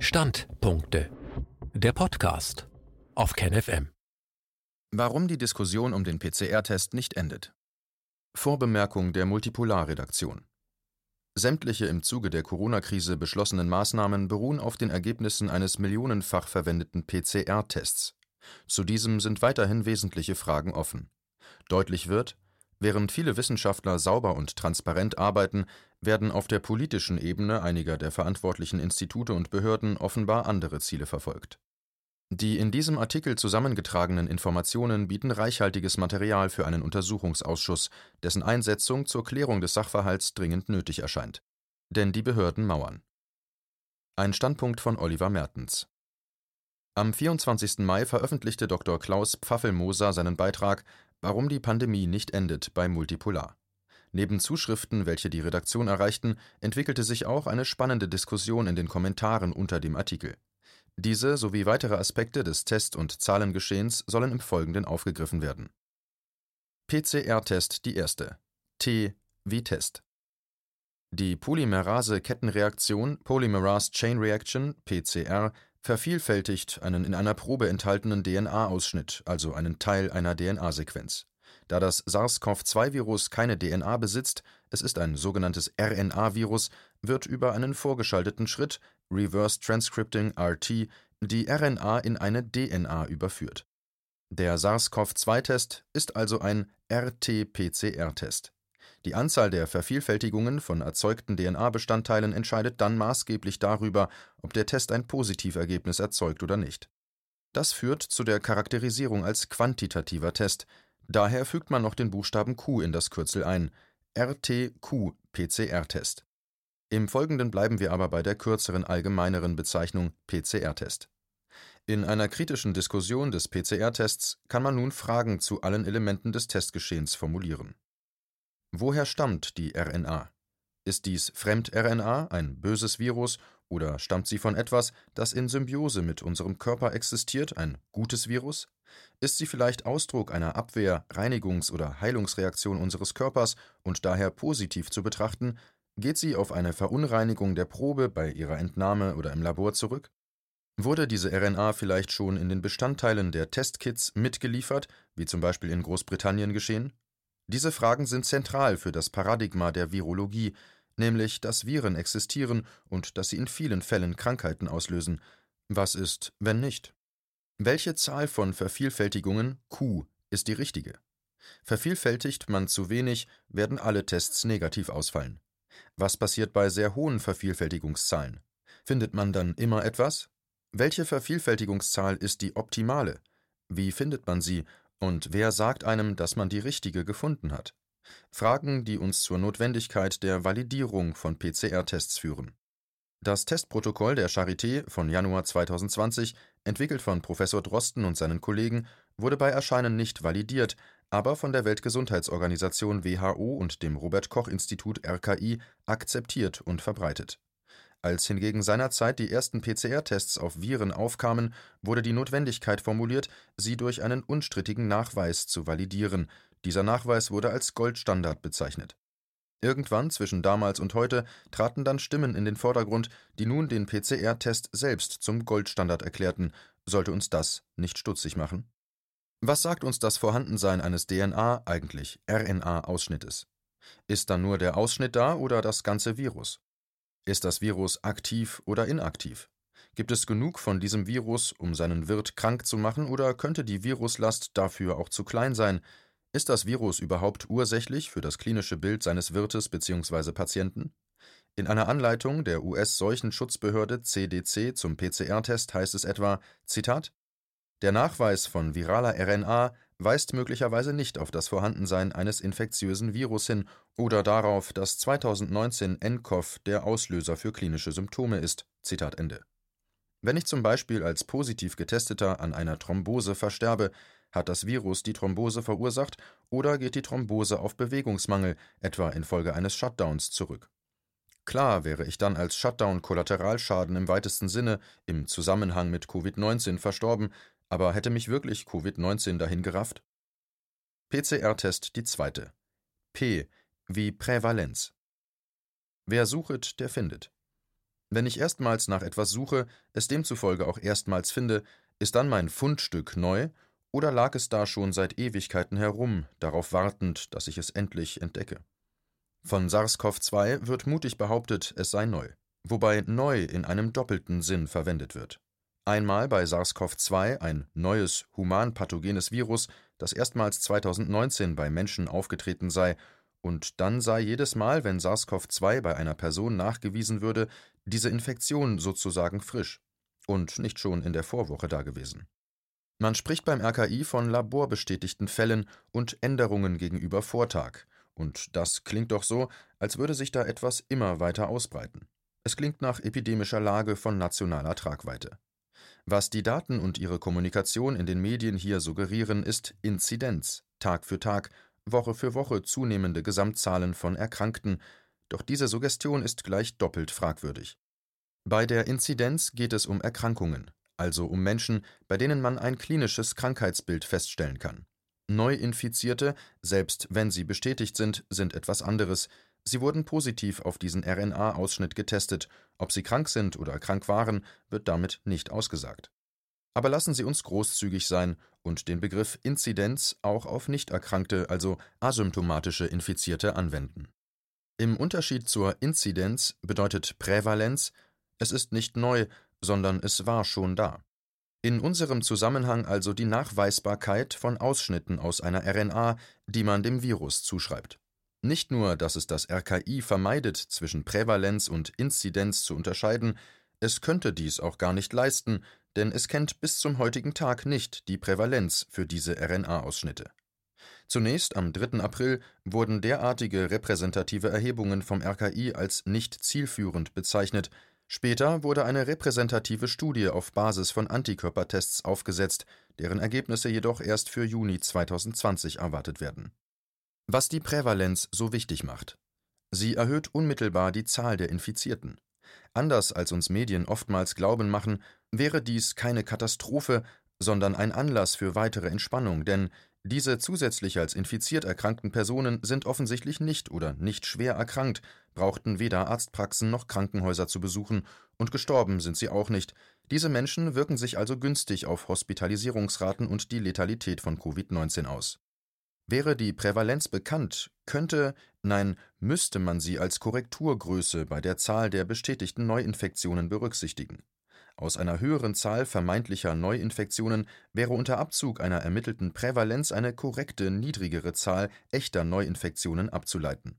Standpunkte. Der Podcast auf KenFM. Warum die Diskussion um den PCR-Test nicht endet. Vorbemerkung der Multipolar-Redaktion. Sämtliche im Zuge der Corona-Krise beschlossenen Maßnahmen beruhen auf den Ergebnissen eines millionenfach verwendeten PCR-Tests. Zu diesem sind weiterhin wesentliche Fragen offen. Deutlich wird, während viele Wissenschaftler sauber und transparent arbeiten, werden auf der politischen Ebene einiger der verantwortlichen Institute und Behörden offenbar andere Ziele verfolgt. Die in diesem Artikel zusammengetragenen Informationen bieten reichhaltiges Material für einen Untersuchungsausschuss, dessen Einsetzung zur Klärung des Sachverhalts dringend nötig erscheint. Denn die Behörden mauern. Ein Standpunkt von Oliver Mertens. Am 24. Mai veröffentlichte Dr. Klaus Pfaffelmoser seinen Beitrag Warum die Pandemie nicht endet bei Multipolar. Neben Zuschriften, welche die Redaktion erreichten, entwickelte sich auch eine spannende Diskussion in den Kommentaren unter dem Artikel. Diese sowie weitere Aspekte des Test- und Zahlengeschehens sollen im Folgenden aufgegriffen werden. PCR-Test die erste. T wie Test. Die Polymerase-Kettenreaktion Polymerase Chain Reaction PCR vervielfältigt einen in einer Probe enthaltenen DNA-Ausschnitt, also einen Teil einer DNA-Sequenz. Da das SARS-CoV-2-Virus keine DNA besitzt, es ist ein sogenanntes RNA-Virus, wird über einen vorgeschalteten Schritt (Reverse Transcripting (RT)) die RNA in eine DNA überführt. Der SARS-CoV-2-Test ist also ein RT-PCR-Test. Die Anzahl der Vervielfältigungen von erzeugten DNA-Bestandteilen entscheidet dann maßgeblich darüber, ob der Test ein Positivergebnis erzeugt oder nicht. Das führt zu der Charakterisierung als quantitativer Test Daher fügt man noch den Buchstaben Q in das Kürzel ein RT-Q-PCR-Test. Im Folgenden bleiben wir aber bei der kürzeren allgemeineren Bezeichnung PCR-Test. In einer kritischen Diskussion des PCR-Tests kann man nun Fragen zu allen Elementen des Testgeschehens formulieren. Woher stammt die RNA? Ist dies Fremd-RNA, ein böses Virus, oder stammt sie von etwas, das in Symbiose mit unserem Körper existiert, ein gutes Virus? Ist sie vielleicht Ausdruck einer Abwehr-, Reinigungs- oder Heilungsreaktion unseres Körpers und daher positiv zu betrachten, geht sie auf eine Verunreinigung der Probe bei ihrer Entnahme oder im Labor zurück? Wurde diese RNA vielleicht schon in den Bestandteilen der Testkits mitgeliefert, wie zum Beispiel in Großbritannien geschehen? Diese Fragen sind zentral für das Paradigma der Virologie, nämlich dass Viren existieren und dass sie in vielen Fällen Krankheiten auslösen. Was ist, wenn nicht? Welche Zahl von Vervielfältigungen Q ist die richtige? Vervielfältigt man zu wenig, werden alle Tests negativ ausfallen. Was passiert bei sehr hohen Vervielfältigungszahlen? Findet man dann immer etwas? Welche Vervielfältigungszahl ist die optimale? Wie findet man sie und wer sagt einem, dass man die richtige gefunden hat? Fragen, die uns zur Notwendigkeit der Validierung von PCR-Tests führen. Das Testprotokoll der Charité von Januar 2020, entwickelt von Professor Drosten und seinen Kollegen, wurde bei Erscheinen nicht validiert, aber von der Weltgesundheitsorganisation WHO und dem Robert Koch Institut RKI akzeptiert und verbreitet. Als hingegen seinerzeit die ersten PCR-Tests auf Viren aufkamen, wurde die Notwendigkeit formuliert, sie durch einen unstrittigen Nachweis zu validieren. Dieser Nachweis wurde als Goldstandard bezeichnet Irgendwann zwischen damals und heute traten dann Stimmen in den Vordergrund, die nun den PCR-Test selbst zum Goldstandard erklärten. Sollte uns das nicht stutzig machen? Was sagt uns das Vorhandensein eines DNA, eigentlich RNA-Ausschnittes? Ist dann nur der Ausschnitt da oder das ganze Virus? Ist das Virus aktiv oder inaktiv? Gibt es genug von diesem Virus, um seinen Wirt krank zu machen, oder könnte die Viruslast dafür auch zu klein sein? Ist das Virus überhaupt ursächlich für das klinische Bild seines Wirtes bzw. Patienten? In einer Anleitung der US-Seuchenschutzbehörde CDC zum PCR-Test heißt es etwa: Zitat: Der Nachweis von viraler RNA weist möglicherweise nicht auf das Vorhandensein eines infektiösen Virus hin oder darauf, dass 2019 nCoV der Auslöser für klinische Symptome ist. Zitat Ende. Wenn ich zum Beispiel als positiv Getesteter an einer Thrombose versterbe, hat das Virus die Thrombose verursacht oder geht die Thrombose auf Bewegungsmangel, etwa infolge eines Shutdowns, zurück? Klar wäre ich dann als Shutdown-Kollateralschaden im weitesten Sinne im Zusammenhang mit Covid-19 verstorben, aber hätte mich wirklich Covid-19 dahin gerafft? PCR-Test die zweite. P wie Prävalenz. Wer suchet, der findet. Wenn ich erstmals nach etwas suche, es demzufolge auch erstmals finde, ist dann mein Fundstück neu oder lag es da schon seit Ewigkeiten herum, darauf wartend, dass ich es endlich entdecke? Von SARS-CoV-2 wird mutig behauptet, es sei neu, wobei neu in einem doppelten Sinn verwendet wird. Einmal bei SARS-CoV-2 ein neues humanpathogenes Virus, das erstmals 2019 bei Menschen aufgetreten sei, und dann sei jedes Mal, wenn SARS-CoV-2 bei einer Person nachgewiesen würde, diese Infektion sozusagen frisch und nicht schon in der Vorwoche dagewesen. Man spricht beim RKI von laborbestätigten Fällen und Änderungen gegenüber Vortag, und das klingt doch so, als würde sich da etwas immer weiter ausbreiten. Es klingt nach epidemischer Lage von nationaler Tragweite. Was die Daten und ihre Kommunikation in den Medien hier suggerieren, ist Inzidenz, Tag für Tag, Woche für Woche zunehmende Gesamtzahlen von Erkrankten, doch diese Suggestion ist gleich doppelt fragwürdig. Bei der Inzidenz geht es um Erkrankungen, also um Menschen, bei denen man ein klinisches Krankheitsbild feststellen kann. Neuinfizierte, selbst wenn sie bestätigt sind, sind etwas anderes. Sie wurden positiv auf diesen RNA-Ausschnitt getestet. Ob sie krank sind oder krank waren, wird damit nicht ausgesagt. Aber lassen Sie uns großzügig sein und den Begriff Inzidenz auch auf nicht erkrankte, also asymptomatische Infizierte anwenden. Im Unterschied zur Inzidenz bedeutet Prävalenz, es ist nicht neu, sondern es war schon da. In unserem Zusammenhang also die Nachweisbarkeit von Ausschnitten aus einer RNA, die man dem Virus zuschreibt. Nicht nur, dass es das RKI vermeidet, zwischen Prävalenz und Inzidenz zu unterscheiden, es könnte dies auch gar nicht leisten, denn es kennt bis zum heutigen Tag nicht die Prävalenz für diese RNA-Ausschnitte. Zunächst am 3. April wurden derartige repräsentative Erhebungen vom RKI als nicht zielführend bezeichnet, Später wurde eine repräsentative Studie auf Basis von Antikörpertests aufgesetzt, deren Ergebnisse jedoch erst für Juni 2020 erwartet werden. Was die Prävalenz so wichtig macht. Sie erhöht unmittelbar die Zahl der Infizierten. Anders als uns Medien oftmals glauben machen, wäre dies keine Katastrophe, sondern ein Anlass für weitere Entspannung, denn diese zusätzlich als infiziert erkrankten Personen sind offensichtlich nicht oder nicht schwer erkrankt, brauchten weder Arztpraxen noch Krankenhäuser zu besuchen, und gestorben sind sie auch nicht. Diese Menschen wirken sich also günstig auf Hospitalisierungsraten und die Letalität von Covid-19 aus. Wäre die Prävalenz bekannt, könnte, nein, müsste man sie als Korrekturgröße bei der Zahl der bestätigten Neuinfektionen berücksichtigen. Aus einer höheren Zahl vermeintlicher Neuinfektionen wäre unter Abzug einer ermittelten Prävalenz eine korrekte niedrigere Zahl echter Neuinfektionen abzuleiten.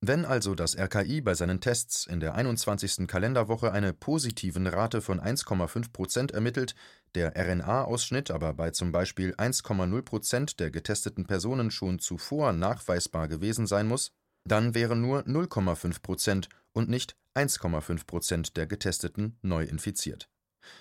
Wenn also das RKI bei seinen Tests in der 21. Kalenderwoche eine positiven Rate von 1,5 Prozent ermittelt, der RNA-Ausschnitt aber bei zum Beispiel 1,0 Prozent der getesteten Personen schon zuvor nachweisbar gewesen sein muss, dann wären nur 0,5 Prozent und nicht 1,5 Prozent der Getesteten neu infiziert.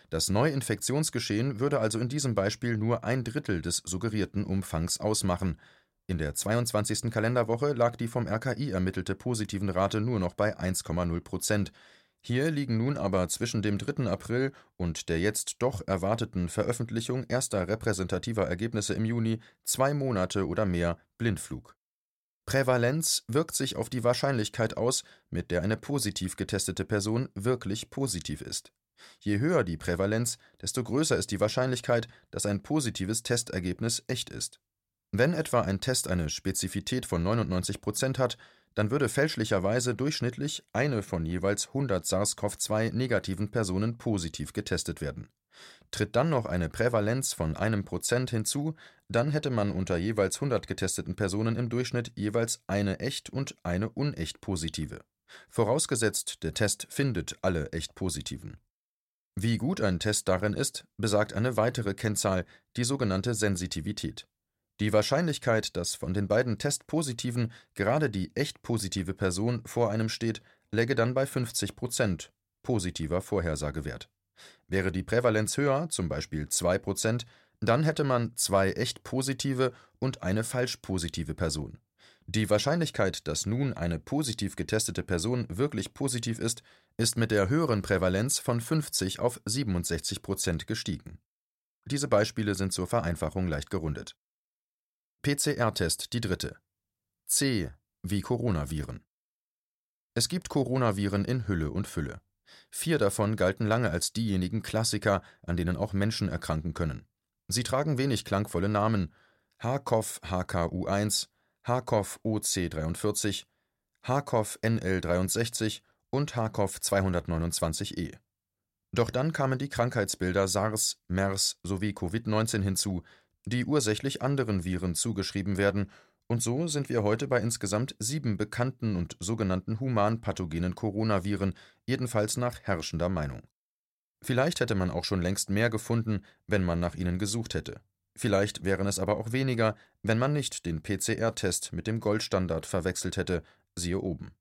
Das Neuinfektionsgeschehen würde also in diesem Beispiel nur ein Drittel des suggerierten Umfangs ausmachen. In der 22. Kalenderwoche lag die vom RKI ermittelte positiven Rate nur noch bei 1,0 Prozent. Hier liegen nun aber zwischen dem 3. April und der jetzt doch erwarteten Veröffentlichung erster repräsentativer Ergebnisse im Juni zwei Monate oder mehr Blindflug. Prävalenz wirkt sich auf die Wahrscheinlichkeit aus, mit der eine positiv getestete Person wirklich positiv ist. Je höher die Prävalenz, desto größer ist die Wahrscheinlichkeit, dass ein positives Testergebnis echt ist. Wenn etwa ein Test eine Spezifität von 99 Prozent hat, dann würde fälschlicherweise durchschnittlich eine von jeweils 100 SARS-CoV-2 negativen Personen positiv getestet werden. Tritt dann noch eine Prävalenz von einem Prozent hinzu, dann hätte man unter jeweils 100 getesteten Personen im Durchschnitt jeweils eine echt und eine unecht positive. Vorausgesetzt, der Test findet alle echt positiven. Wie gut ein Test darin ist, besagt eine weitere Kennzahl, die sogenannte Sensitivität. Die Wahrscheinlichkeit, dass von den beiden Testpositiven gerade die echt positive Person vor einem steht, läge dann bei 50 Prozent positiver Vorhersagewert. Wäre die Prävalenz höher, zum Beispiel 2 Prozent, dann hätte man zwei echt positive und eine falsch positive Person. Die Wahrscheinlichkeit, dass nun eine positiv getestete Person wirklich positiv ist, ist mit der höheren Prävalenz von 50 auf 67 Prozent gestiegen. Diese Beispiele sind zur Vereinfachung leicht gerundet. PCR-Test die dritte. C wie Coronaviren. Es gibt Coronaviren in Hülle und Fülle. Vier davon galten lange als diejenigen Klassiker, an denen auch Menschen erkranken können. Sie tragen wenig klangvolle Namen: HCoV HKU1, HCoV OC43, HCoV NL63 und HCoV 229e. Doch dann kamen die Krankheitsbilder SARS, MERS sowie Covid-19 hinzu, die ursächlich anderen Viren zugeschrieben werden, und so sind wir heute bei insgesamt sieben bekannten und sogenannten humanpathogenen Coronaviren, jedenfalls nach herrschender Meinung. Vielleicht hätte man auch schon längst mehr gefunden, wenn man nach ihnen gesucht hätte. Vielleicht wären es aber auch weniger, wenn man nicht den PCR-Test mit dem Goldstandard verwechselt hätte, siehe oben.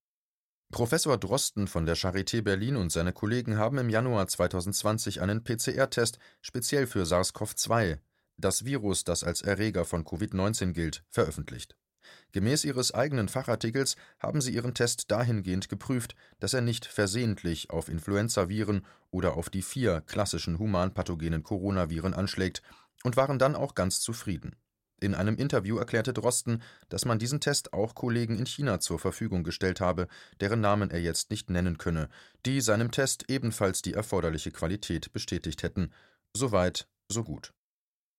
Professor Drosten von der Charité Berlin und seine Kollegen haben im Januar 2020 einen PCR-Test speziell für SARS-CoV-2, das Virus, das als Erreger von Covid-19 gilt, veröffentlicht. Gemäß ihres eigenen Fachartikels haben sie ihren Test dahingehend geprüft, dass er nicht versehentlich auf Influenzaviren oder auf die vier klassischen humanpathogenen Coronaviren anschlägt und waren dann auch ganz zufrieden. In einem Interview erklärte Drosten, dass man diesen Test auch Kollegen in China zur Verfügung gestellt habe, deren Namen er jetzt nicht nennen könne, die seinem Test ebenfalls die erforderliche Qualität bestätigt hätten. Soweit, so gut.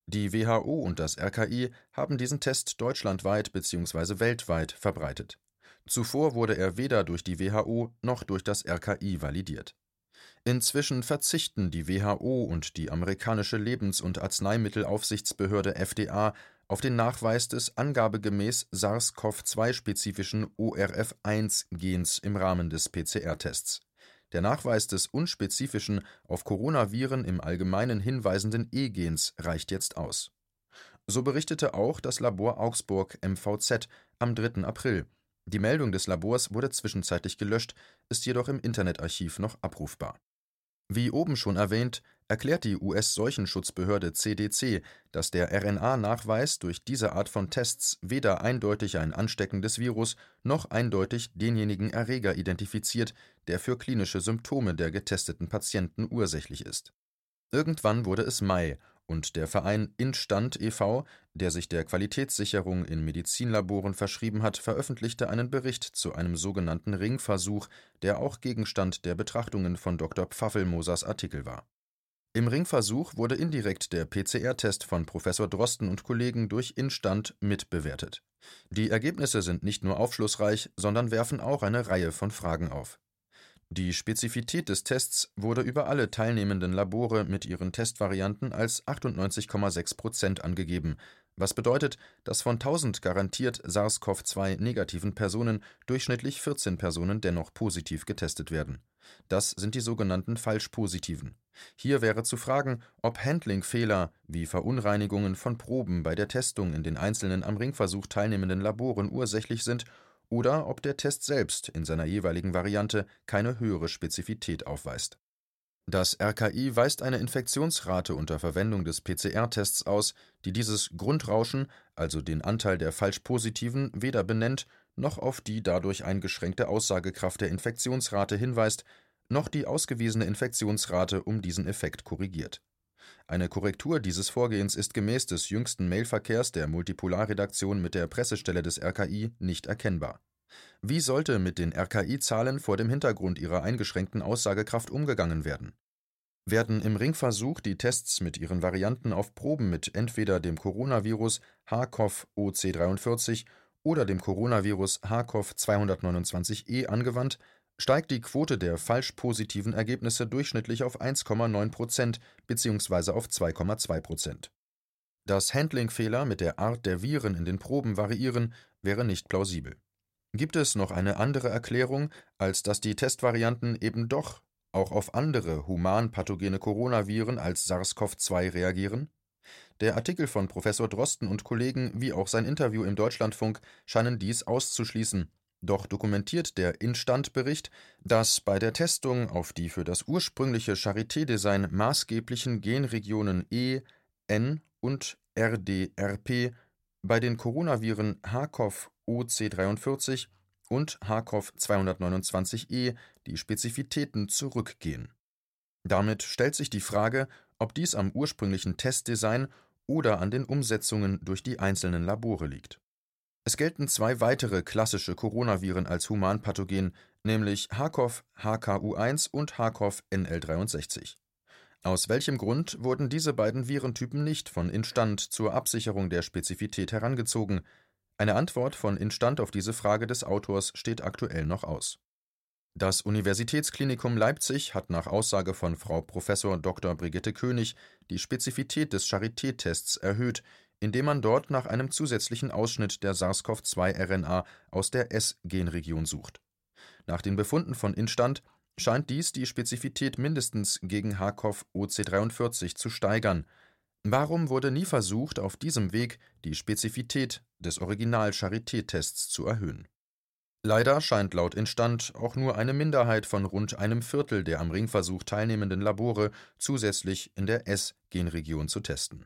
Die WHO und das RKI haben diesen Test deutschlandweit bzw. weltweit verbreitet. Zuvor wurde er weder durch die WHO noch durch das RKI validiert. Inzwischen verzichten die WHO und die amerikanische Lebens- und Arzneimittelaufsichtsbehörde FDA auf den Nachweis des angabegemäß SARS-CoV-2-spezifischen ORF1-Gens im Rahmen des PCR-Tests. Der Nachweis des unspezifischen, auf Coronaviren im Allgemeinen hinweisenden E-Gens reicht jetzt aus. So berichtete auch das Labor Augsburg MVZ am 3. April. Die Meldung des Labors wurde zwischenzeitlich gelöscht, ist jedoch im Internetarchiv noch abrufbar wie oben schon erwähnt, erklärt die US-Seuchenschutzbehörde CDC, dass der RNA-Nachweis durch diese Art von Tests weder eindeutig ein ansteckendes Virus noch eindeutig denjenigen Erreger identifiziert, der für klinische Symptome der getesteten Patienten ursächlich ist. Irgendwann wurde es Mai und der Verein Instand e.V., der sich der Qualitätssicherung in Medizinlaboren verschrieben hat, veröffentlichte einen Bericht zu einem sogenannten Ringversuch, der auch Gegenstand der Betrachtungen von Dr. Pfaffelmosers Artikel war. Im Ringversuch wurde indirekt der PCR-Test von Professor Drosten und Kollegen durch Instand mitbewertet. Die Ergebnisse sind nicht nur aufschlussreich, sondern werfen auch eine Reihe von Fragen auf die Spezifität des Tests wurde über alle teilnehmenden Labore mit ihren Testvarianten als 98,6 Prozent angegeben, was bedeutet, dass von 1000 garantiert SARS-CoV-2-negativen Personen durchschnittlich 14 Personen dennoch positiv getestet werden. Das sind die sogenannten Falschpositiven. Hier wäre zu fragen, ob Handlingfehler wie Verunreinigungen von Proben bei der Testung in den einzelnen am Ringversuch teilnehmenden Laboren ursächlich sind oder ob der Test selbst in seiner jeweiligen Variante keine höhere Spezifität aufweist. Das RKI weist eine Infektionsrate unter Verwendung des PCR-Tests aus, die dieses Grundrauschen, also den Anteil der Falschpositiven, weder benennt, noch auf die dadurch eingeschränkte Aussagekraft der Infektionsrate hinweist, noch die ausgewiesene Infektionsrate um diesen Effekt korrigiert eine Korrektur dieses Vorgehens ist gemäß des jüngsten Mailverkehrs der Multipolarredaktion mit der Pressestelle des RKI nicht erkennbar. Wie sollte mit den RKI-Zahlen vor dem Hintergrund ihrer eingeschränkten Aussagekraft umgegangen werden? Werden im Ringversuch die Tests mit ihren Varianten auf Proben mit entweder dem Coronavirus HCoV OC43 oder dem Coronavirus HCoV 229e angewandt, steigt die Quote der falsch positiven Ergebnisse durchschnittlich auf 1,9 Prozent bzw. auf 2,2 Prozent. Dass Handlingfehler mit der Art der Viren in den Proben variieren, wäre nicht plausibel. Gibt es noch eine andere Erklärung, als dass die Testvarianten eben doch auch auf andere humanpathogene Coronaviren als SARS-CoV-2 reagieren? Der Artikel von Professor Drosten und Kollegen wie auch sein Interview im Deutschlandfunk scheinen dies auszuschließen doch dokumentiert der Instand-Bericht, dass bei der Testung auf die für das ursprüngliche Charité-Design maßgeblichen Genregionen E, N und RDRP bei den Coronaviren HCoV OC43 und HCoV 229e die Spezifitäten zurückgehen. Damit stellt sich die Frage, ob dies am ursprünglichen Testdesign oder an den Umsetzungen durch die einzelnen Labore liegt es gelten zwei weitere klassische Coronaviren als humanpathogen, nämlich HCOV HKU1 und HCOV NL63. Aus welchem Grund wurden diese beiden Virentypen nicht von Instand zur Absicherung der Spezifität herangezogen? Eine Antwort von Instand auf diese Frage des Autors steht aktuell noch aus. Das Universitätsklinikum Leipzig hat nach Aussage von Frau Prof. Dr. Brigitte König die Spezifität des Charité-Tests erhöht, indem man dort nach einem zusätzlichen Ausschnitt der SARS-CoV-2-RNA aus der S-Genregion sucht. Nach den Befunden von Instand scheint dies die Spezifität mindestens gegen HCoV OC43 zu steigern. Warum wurde nie versucht, auf diesem Weg die Spezifität des Original-Charité-Tests zu erhöhen? Leider scheint laut Instand auch nur eine Minderheit von rund einem Viertel der am Ringversuch teilnehmenden Labore zusätzlich in der S-Genregion zu testen.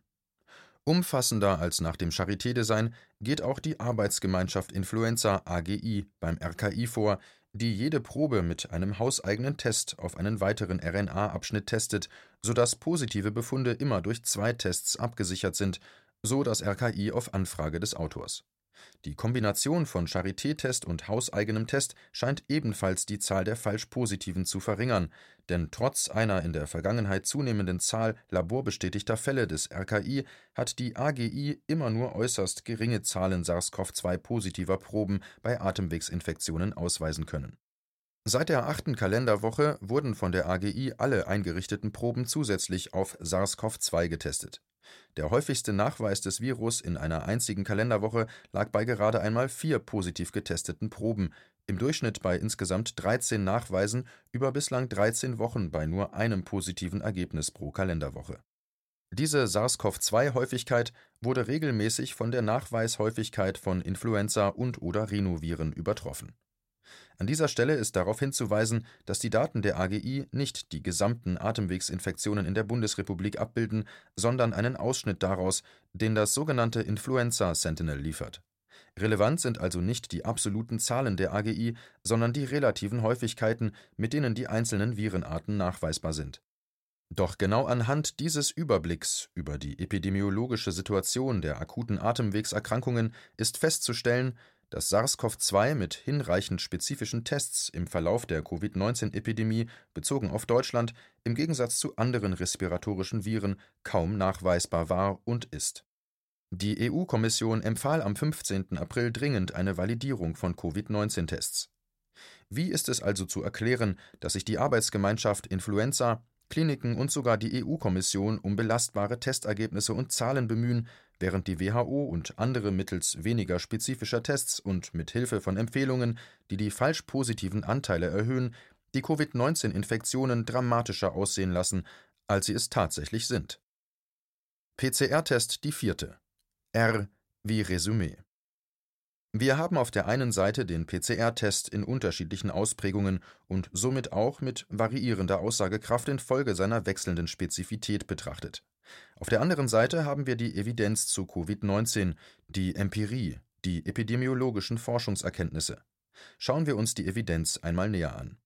Umfassender als nach dem Charité-Design geht auch die Arbeitsgemeinschaft Influenza AGI beim RKI vor, die jede Probe mit einem hauseigenen Test auf einen weiteren RNA-Abschnitt testet, sodass positive Befunde immer durch zwei Tests abgesichert sind, so das RKI auf Anfrage des Autors die Kombination von Charité-Test und hauseigenem Test scheint ebenfalls die Zahl der Falsch-Positiven zu verringern, denn trotz einer in der Vergangenheit zunehmenden Zahl laborbestätigter Fälle des RKI hat die AGI immer nur äußerst geringe Zahlen SARS-CoV-2-positiver Proben bei Atemwegsinfektionen ausweisen können. Seit der achten Kalenderwoche wurden von der AGI alle eingerichteten Proben zusätzlich auf SARS-CoV-2 getestet der häufigste Nachweis des Virus in einer einzigen Kalenderwoche lag bei gerade einmal vier positiv getesteten Proben, im Durchschnitt bei insgesamt 13 Nachweisen über bislang 13 Wochen bei nur einem positiven Ergebnis pro Kalenderwoche. Diese SARS-CoV-2-Häufigkeit wurde regelmäßig von der Nachweishäufigkeit von Influenza und/oder Rhinoviren übertroffen an dieser Stelle ist darauf hinzuweisen, dass die Daten der AGI nicht die gesamten Atemwegsinfektionen in der Bundesrepublik abbilden, sondern einen Ausschnitt daraus, den das sogenannte Influenza Sentinel liefert. Relevant sind also nicht die absoluten Zahlen der AGI, sondern die relativen Häufigkeiten, mit denen die einzelnen Virenarten nachweisbar sind. Doch genau anhand dieses Überblicks über die epidemiologische Situation der akuten Atemwegserkrankungen ist festzustellen, dass SARS-CoV-2 mit hinreichend spezifischen Tests im Verlauf der Covid-19-Epidemie bezogen auf Deutschland im Gegensatz zu anderen respiratorischen Viren kaum nachweisbar war und ist. Die EU-Kommission empfahl am 15. April dringend eine Validierung von Covid-19-Tests. Wie ist es also zu erklären, dass sich die Arbeitsgemeinschaft Influenza, Kliniken und sogar die EU-Kommission um belastbare Testergebnisse und Zahlen bemühen, während die WHO und andere mittels weniger spezifischer Tests und mit Hilfe von Empfehlungen, die die falsch positiven Anteile erhöhen, die Covid-19-Infektionen dramatischer aussehen lassen, als sie es tatsächlich sind. PCR-Test die vierte. R wie Resümee. Wir haben auf der einen Seite den PCR-Test in unterschiedlichen Ausprägungen und somit auch mit variierender Aussagekraft infolge seiner wechselnden Spezifität betrachtet. Auf der anderen Seite haben wir die Evidenz zu Covid-19, die Empirie, die epidemiologischen Forschungserkenntnisse. Schauen wir uns die Evidenz einmal näher an.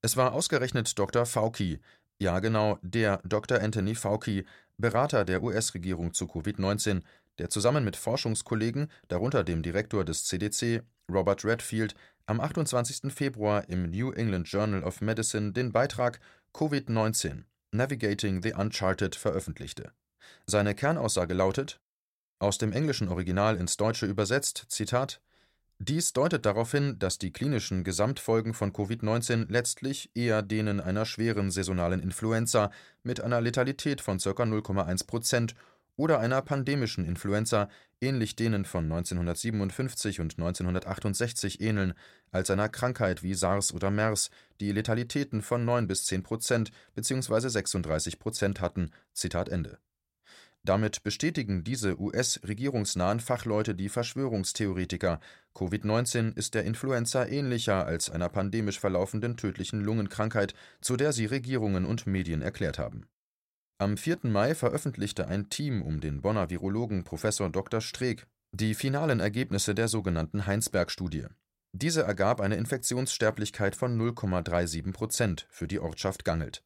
Es war ausgerechnet Dr. Fauci, ja genau, der Dr. Anthony Fauci, Berater der US-Regierung zu Covid-19, der zusammen mit Forschungskollegen, darunter dem Direktor des CDC, Robert Redfield, am 28. Februar im New England Journal of Medicine den Beitrag Covid-19 Navigating the Uncharted veröffentlichte. Seine Kernaussage lautet, aus dem englischen Original ins Deutsche übersetzt, Zitat, dies deutet darauf hin, dass die klinischen Gesamtfolgen von Covid-19 letztlich eher denen einer schweren saisonalen Influenza mit einer Letalität von ca. 0,1 Prozent oder einer pandemischen Influenza, ähnlich denen von 1957 und 1968 ähneln, als einer Krankheit wie SARS oder MERS, die Letalitäten von 9 bis 10 Prozent bzw. 36 Prozent hatten. Zitat Ende. Damit bestätigen diese US-regierungsnahen Fachleute die Verschwörungstheoretiker. Covid-19 ist der Influenza ähnlicher als einer pandemisch verlaufenden tödlichen Lungenkrankheit, zu der sie Regierungen und Medien erklärt haben am 4. Mai veröffentlichte ein Team um den Bonner Virologen Prof. Dr. Streeck die finalen Ergebnisse der sogenannten Heinsberg-Studie. Diese ergab eine Infektionssterblichkeit von 0,37 Prozent für die Ortschaft Gangelt.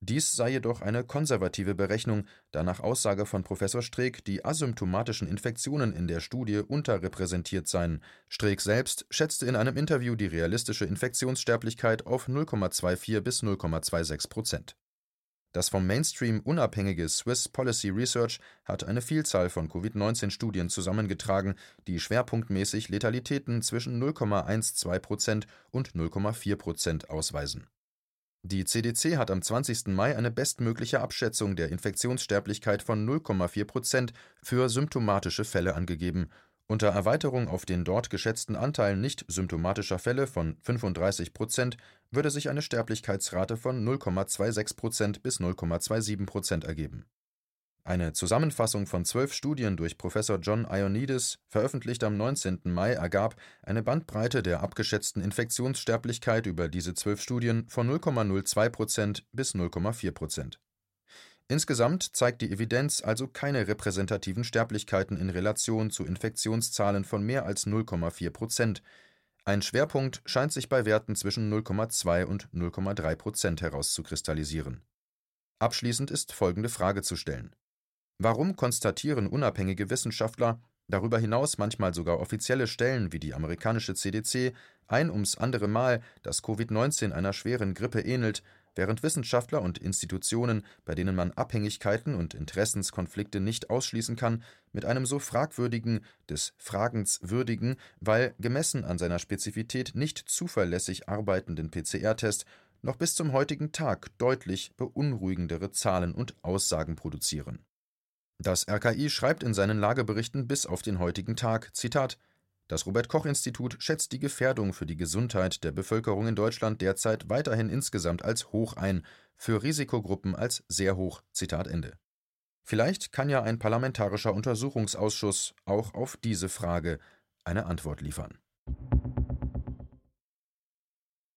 Dies sei jedoch eine konservative Berechnung, da nach Aussage von Professor Streeck die asymptomatischen Infektionen in der Studie unterrepräsentiert seien. Streeck selbst schätzte in einem Interview die realistische Infektionssterblichkeit auf 0,24 bis 0,26 Prozent. Das vom Mainstream unabhängige Swiss Policy Research hat eine Vielzahl von Covid-19-Studien zusammengetragen, die schwerpunktmäßig Letalitäten zwischen 0,12 Prozent und 0,4 Prozent ausweisen die CDC hat am 20. Mai eine bestmögliche Abschätzung der Infektionssterblichkeit von 0,4 Prozent für symptomatische Fälle angegeben. Unter Erweiterung auf den dort geschätzten Anteil nicht symptomatischer Fälle von 35 Prozent würde sich eine Sterblichkeitsrate von 0,26 Prozent bis 0,27 Prozent ergeben eine Zusammenfassung von zwölf Studien durch Professor John Ioannidis, veröffentlicht am 19. Mai, ergab eine Bandbreite der abgeschätzten Infektionssterblichkeit über diese zwölf Studien von 0,02 Prozent bis 0,4 Prozent. Insgesamt zeigt die Evidenz also keine repräsentativen Sterblichkeiten in Relation zu Infektionszahlen von mehr als 0,4 Prozent. Ein Schwerpunkt scheint sich bei Werten zwischen 0,2 und 0,3 Prozent herauszukristallisieren. Abschließend ist folgende Frage zu stellen Warum konstatieren unabhängige Wissenschaftler, darüber hinaus manchmal sogar offizielle Stellen wie die amerikanische CDC, ein ums andere Mal, dass Covid-19 einer schweren Grippe ähnelt, während Wissenschaftler und Institutionen, bei denen man Abhängigkeiten und Interessenskonflikte nicht ausschließen kann, mit einem so fragwürdigen, des Fragens würdigen, weil gemessen an seiner Spezifität nicht zuverlässig arbeitenden PCR-Test noch bis zum heutigen Tag deutlich beunruhigendere Zahlen und Aussagen produzieren. Das RKI schreibt in seinen Lageberichten bis auf den heutigen Tag: Das Robert-Koch-Institut schätzt die Gefährdung für die Gesundheit der Bevölkerung in Deutschland derzeit weiterhin insgesamt als hoch ein, für Risikogruppen als sehr hoch. Zitat Ende. Vielleicht kann ja ein parlamentarischer Untersuchungsausschuss auch auf diese Frage eine Antwort liefern.